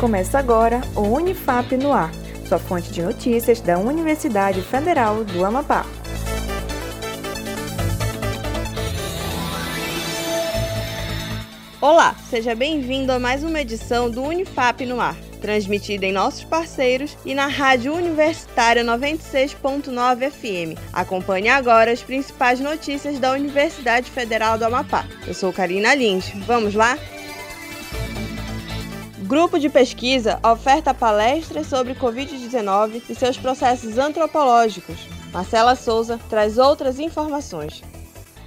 Começa agora o Unifap no Ar, sua fonte de notícias da Universidade Federal do Amapá. Olá, seja bem-vindo a mais uma edição do Unifap no Ar, transmitida em nossos parceiros e na Rádio Universitária 96.9 FM. Acompanhe agora as principais notícias da Universidade Federal do Amapá. Eu sou Karina Lins. Vamos lá? Grupo de pesquisa oferta palestras sobre Covid-19 e seus processos antropológicos. Marcela Souza traz outras informações.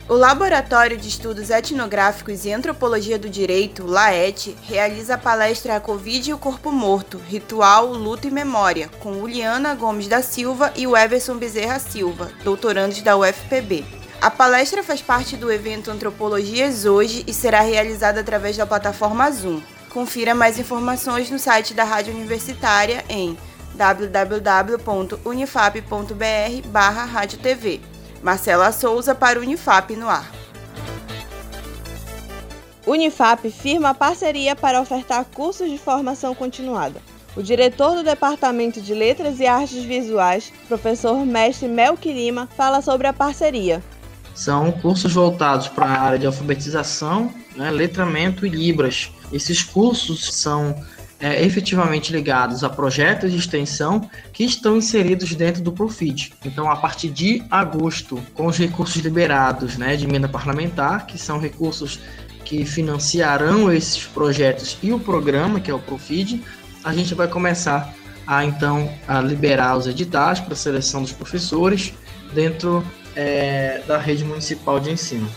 O Laboratório de Estudos Etnográficos e Antropologia do Direito, LAET, realiza a palestra A Covid e o Corpo Morto, Ritual, Luto e Memória, com Uliana Gomes da Silva e Everson Bezerra Silva, doutorandos da UFPB. A palestra faz parte do evento Antropologias Hoje e será realizada através da plataforma Zoom. Confira mais informações no site da Rádio Universitária em www.unifap.br/radiotv. Marcela Souza para Unifap no ar. Unifap firma parceria para ofertar cursos de formação continuada. O diretor do Departamento de Letras e Artes Visuais, professor mestre Melk Lima, fala sobre a parceria. São cursos voltados para a área de alfabetização, né, letramento e libras, esses cursos são é, efetivamente ligados a projetos de extensão que estão inseridos dentro do Profit. Então, a partir de agosto, com os recursos liberados né, de emenda parlamentar, que são recursos que financiarão esses projetos e o programa, que é o Profid, a gente vai começar a então a liberar os editais para a seleção dos professores dentro é, da rede municipal de ensino.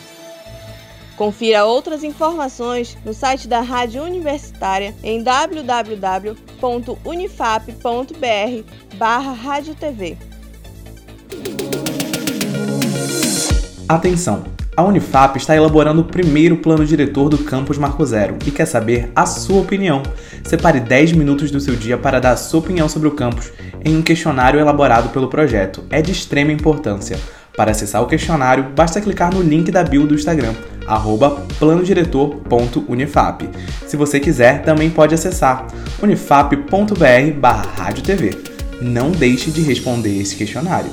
Confira outras informações no site da Rádio Universitária em www.unifap.br/radiotv. Atenção! A Unifap está elaborando o primeiro plano diretor do campus Marco Zero e quer saber a sua opinião. Separe 10 minutos do seu dia para dar a sua opinião sobre o campus em um questionário elaborado pelo projeto. É de extrema importância. Para acessar o questionário, basta clicar no link da bio do Instagram, planodiretor.unifap. Se você quiser, também pode acessar unifap.br barra Não deixe de responder esse questionário.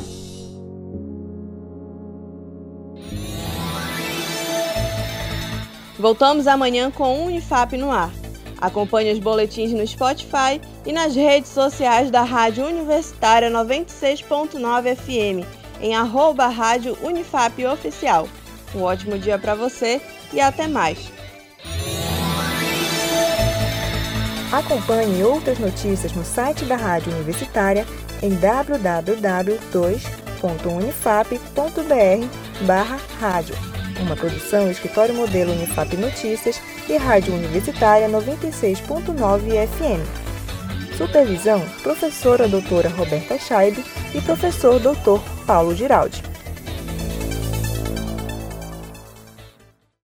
Voltamos amanhã com o Unifap no ar. Acompanhe os boletins no Spotify e nas redes sociais da Rádio Universitária 96.9 FM em arroba rádio Unifap Oficial. Um ótimo dia para você e até mais. Acompanhe outras notícias no site da Rádio Universitária em www.unifap.br/rádio. Uma produção Escritório Modelo Unifap Notícias e Rádio Universitária 96.9 FM. Supervisão: Professora Doutora Roberta Scheibe e Professor Dr. Paulo Giraldi.